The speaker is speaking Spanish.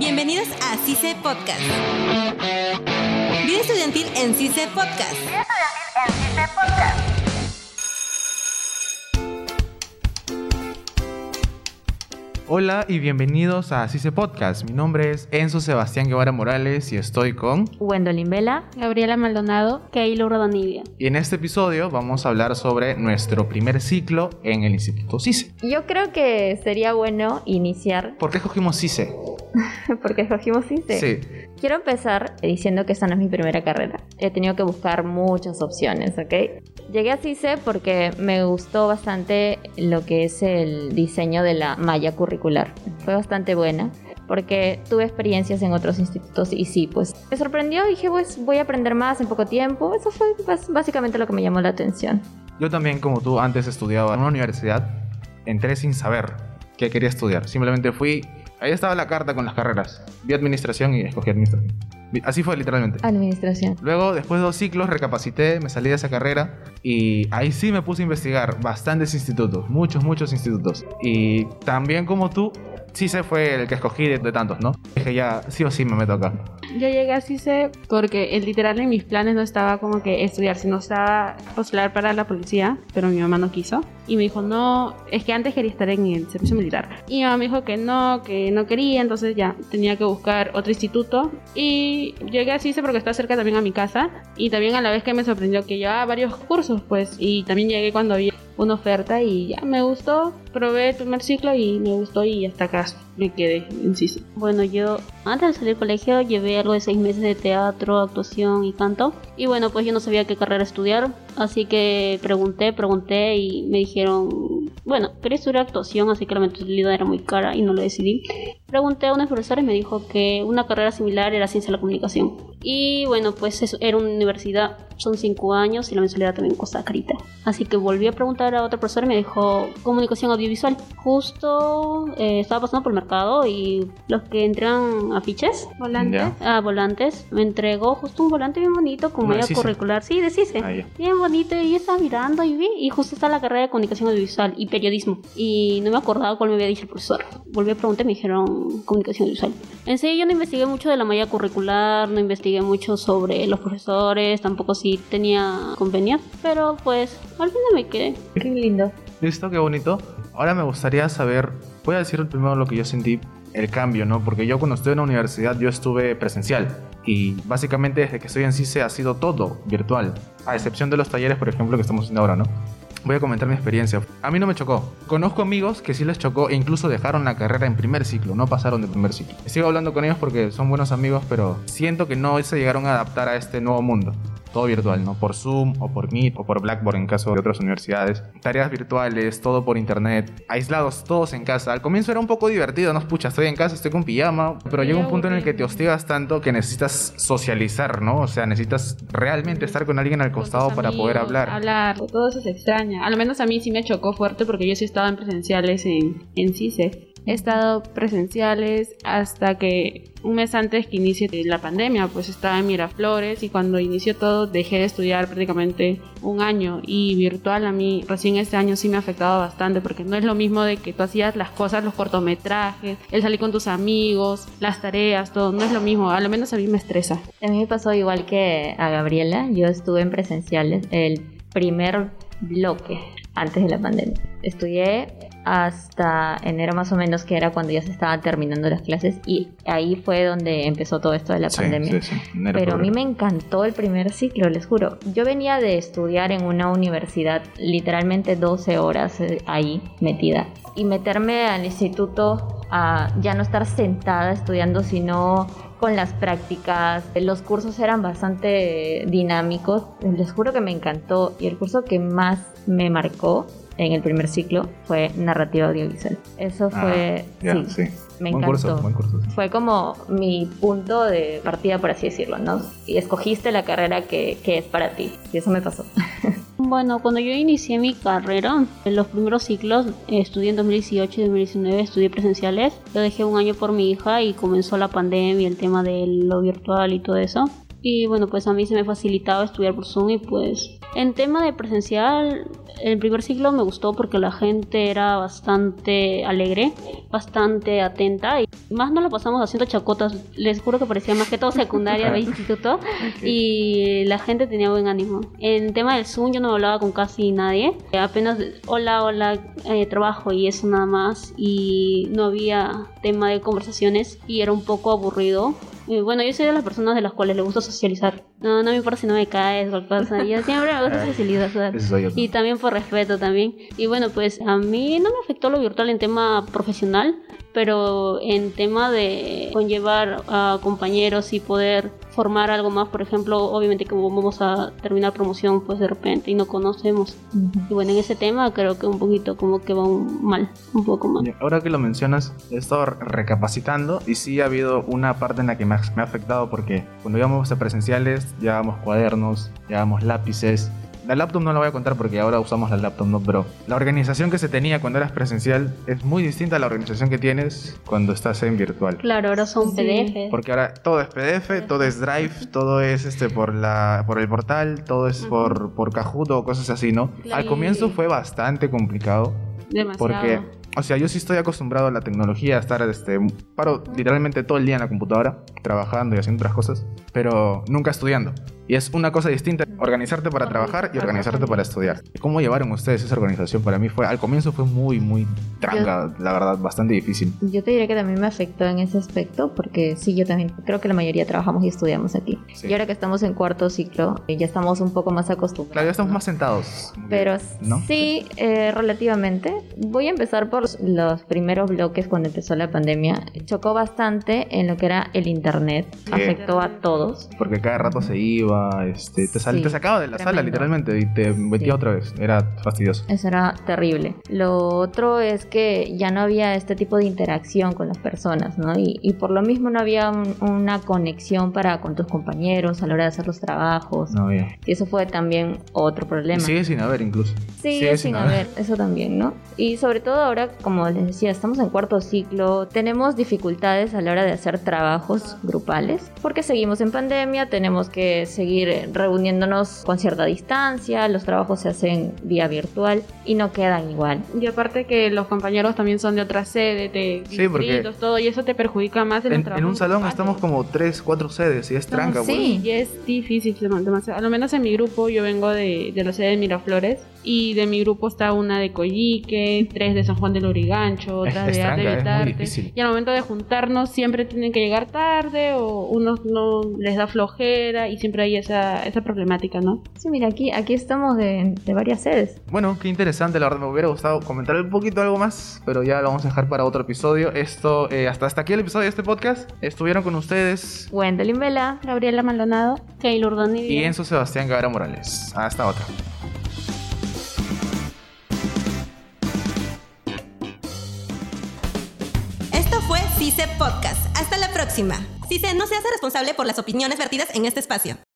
Bienvenidos a CICE Podcast. Vida estudiantil en CICE Podcast. Vida estudiantil en CICE Podcast. Hola y bienvenidos a CICE Podcast. Mi nombre es Enzo Sebastián Guevara Morales y estoy con... Wendolin Vela, Gabriela Maldonado, Keilo Rodonivia. Y en este episodio vamos a hablar sobre nuestro primer ciclo en el Instituto CICE. Yo creo que sería bueno iniciar... ¿Por qué escogimos CICE? porque escogimos CICE. Sí. Quiero empezar diciendo que esta no es mi primera carrera. He tenido que buscar muchas opciones, ¿ok? Llegué a CICE porque me gustó bastante lo que es el diseño de la malla curricular. Fue bastante buena porque tuve experiencias en otros institutos y sí, pues me sorprendió dije, pues voy a aprender más en poco tiempo. Eso fue básicamente lo que me llamó la atención. Yo también, como tú, antes estudiaba en una universidad, entré sin saber qué quería estudiar. Simplemente fui Ahí estaba la carta con las carreras. Vi administración y escogí administración. Así fue literalmente. Administración. Luego, después de dos ciclos, recapacité, me salí de esa carrera y ahí sí me puse a investigar bastantes institutos, muchos, muchos institutos. Y también como tú, sí se fue el que escogí de, tantos, ¿no? Dije ya, sí o sí me meto acá. Yo llegué a CICE porque el literal en mis planes no estaba como que estudiar, sino estaba postular para la policía, pero mi mamá no quiso. Y me dijo, no, es que antes quería estar en el servicio militar. Y mi mamá me dijo que no, que no quería, entonces ya tenía que buscar otro instituto. Y llegué a CICE porque está cerca también a mi casa. Y también a la vez que me sorprendió que llevaba varios cursos, pues. Y también llegué cuando había una oferta y ya me gustó. Probé el primer ciclo y me gustó y hasta acá me quedé en CICE. Bueno, yo antes de salir del colegio llevé algo de seis meses de teatro, actuación y canto. Y bueno, pues yo no sabía qué carrera estudiar. Así que pregunté, pregunté y me dijeron, bueno, quería estudiar actuación, así que la mentalidad era muy cara y no lo decidí. Pregunté a unos profesores y me dijo que una carrera similar era ciencia de la comunicación. Y bueno, pues eso era una universidad, son cinco años y la mensualidad también cuesta carita. Así que volví a preguntar a otro profesor y me dijo comunicación audiovisual. Justo eh, estaba pasando por el mercado y los que entregan afiches, volantes, ah, volantes, me entregó justo un volante bien bonito con media curricular. Sí, de CICE. Ah, bien bonito y yo estaba mirando y vi y justo está la carrera de comunicación audiovisual y periodismo. Y no me acordaba cuál me había dicho el profesor. Volví a preguntar y me dijeron comunicación audiovisual. En sí, yo no investigué mucho de la malla curricular, no investigué mucho sobre los profesores, tampoco si tenía convenios, pero pues al final me quedé. Qué lindo. Listo, qué bonito. Ahora me gustaría saber, voy a decir primero lo que yo sentí, el cambio, ¿no? Porque yo cuando estuve en la universidad yo estuve presencial y básicamente desde que estoy en CICE ha sido todo virtual, a excepción de los talleres, por ejemplo, que estamos haciendo ahora, ¿no? Voy a comentar mi experiencia. A mí no me chocó. Conozco amigos que sí les chocó e incluso dejaron la carrera en primer ciclo, no pasaron de primer ciclo. Sigo hablando con ellos porque son buenos amigos, pero siento que no se llegaron a adaptar a este nuevo mundo todo virtual, ¿no? Por Zoom o por Meet o por Blackboard en caso de otras universidades. Tareas virtuales, todo por internet, aislados todos en casa. Al comienzo era un poco divertido, ¿no? Pucha, estoy en casa, estoy con pijama, pero llega un punto en el que te hostigas tanto que necesitas socializar, ¿no? O sea, necesitas realmente estar con alguien al costado para poder hablar. Hablar, todo eso se extraña. Al menos a mí sí me chocó fuerte porque yo sí estaba en presenciales en, en CICE. He estado presenciales hasta que un mes antes que inicie la pandemia, pues estaba en Miraflores y cuando inició todo dejé de estudiar prácticamente un año y virtual a mí recién este año sí me ha afectado bastante porque no es lo mismo de que tú hacías las cosas, los cortometrajes, el salir con tus amigos, las tareas, todo, no es lo mismo, a lo menos a mí me estresa. A mí me pasó igual que a Gabriela, yo estuve en presenciales el primer bloque antes de la pandemia. Estudié hasta enero más o menos, que era cuando ya se estaban terminando las clases y ahí fue donde empezó todo esto de la pandemia. Pero a mí me encantó el primer ciclo, les juro. Yo venía de estudiar en una universidad literalmente 12 horas eh, ahí metida y meterme al instituto a ya no estar sentada estudiando, sino con las prácticas. Los cursos eran bastante dinámicos. Les juro que me encantó y el curso que más me marcó en el primer ciclo fue narrativa audiovisual. Eso ah, fue... sí, Me encantó. Fue como mi punto de partida, por así decirlo, ¿no? Y escogiste la carrera que, que es para ti. Y eso me pasó. Bueno, cuando yo inicié mi carrera, en los primeros ciclos, estudié en 2018 y 2019, estudié presenciales. Yo dejé un año por mi hija y comenzó la pandemia, el tema de lo virtual y todo eso. Y bueno, pues a mí se me facilitaba estudiar por Zoom y pues En tema de presencial, el primer ciclo me gustó porque la gente era bastante alegre, bastante atenta y más no lo pasamos haciendo chacotas. Les juro que parecía más que todo secundaria de instituto y la gente tenía buen ánimo. En tema del Zoom yo no hablaba con casi nadie, apenas hola, hola, eh, trabajo y eso nada más y no había tema de conversaciones y era un poco aburrido y bueno, yo soy de las personas de las cuales le gusta socializar. No, no me importa si no me caes o cosa. Yo siempre me gusta socializar. Y también por respeto también. Y bueno, pues a mí no me afectó lo virtual en tema profesional, pero en tema de conllevar a compañeros y poder formar algo más, por ejemplo, obviamente como vamos a terminar promoción pues de repente y no conocemos. Y bueno, en ese tema creo que un poquito como que va mal, un poco mal. Ahora que lo mencionas, he estado recapacitando y sí ha habido una parte en la que me ha, me ha afectado porque cuando íbamos a presenciales llevábamos cuadernos, llevábamos lápices, la laptop no la voy a contar porque ahora usamos la laptop, ¿no? Pero la organización que se tenía cuando eras presencial es muy distinta a la organización que tienes cuando estás en virtual. Claro, ahora son PDF. Porque ahora todo es PDF, todo es Drive, todo es este por la por el portal, todo es por, por Kahoot o cosas así, ¿no? Al comienzo fue bastante complicado. Demasiado. Porque o sea, yo sí estoy acostumbrado a la tecnología, a estar, este, paro literalmente todo el día en la computadora, trabajando y haciendo otras cosas, pero nunca estudiando. Y es una cosa distinta, organizarte para trabajar y organizarte para estudiar. ¿Cómo llevaron ustedes esa organización? Para mí fue, al comienzo fue muy, muy tranca, la verdad, bastante difícil. Yo te diría que también me afectó en ese aspecto, porque sí, yo también creo que la mayoría trabajamos y estudiamos aquí. Y ahora que estamos en cuarto ciclo, eh, ya estamos un poco más acostumbrados. Claro, ya estamos más sentados. Pero sí, eh, relativamente. Voy a empezar por los primeros bloques cuando empezó la pandemia. Chocó bastante en lo que era el internet. Afectó a todos. Porque cada rato se iba este, te, te sacaba de la sala literalmente y te metía otra vez. Era fastidioso. Eso era terrible. Lo otro es que ya no había este tipo de interacción con las personas, ¿no? Y, por lo mismo no había una conexión para con tus compañeros a la hora de hacer los trabajos. No había. Y eso fue también otro problema. sigue sin haber incluso. Sigue, sin, haber. eso también, ¿no? Y sobre todo ahora, como les decía, estamos en cuarto ciclo, tenemos dificultades a la hora de hacer trabajos grupales, porque seguimos en pandemia, tenemos que seguir reuniéndonos con cierta distancia, los trabajos se hacen vía virtual y no quedan igual. Y aparte que los compañeros también son de otra sede, de distritos, todo, y eso te perjudica más en, el trabajo. En un salón estamos como tres, cuatro sedes y es tranca. Sí, pues. y es difícil, demasiado. A lo menos en mi grupo, yo vengo de, de la sede de Miraflores y de mi grupo está una de Coyique, tres de San Juan del Origancho, otra de Arte Y al momento de juntarnos siempre tienen que llegar tarde o unos no les da flojera y siempre hay esa, esa problemática, ¿no? Sí, mira, aquí, aquí estamos de, varias sedes. Bueno, qué interesante, la verdad me hubiera gustado comentar un poquito algo más, pero ya lo vamos a dejar para otro episodio. Esto, eh, hasta, hasta aquí el episodio de este podcast. Estuvieron con ustedes Wendelin Vela, Gabriela Maldonado, Keylor Dani y Enzo Sebastián Guevara Morales. Hasta otra. Esto fue CICE Podcast. Hasta la próxima. CICE no se hace responsable por las opiniones vertidas en este espacio.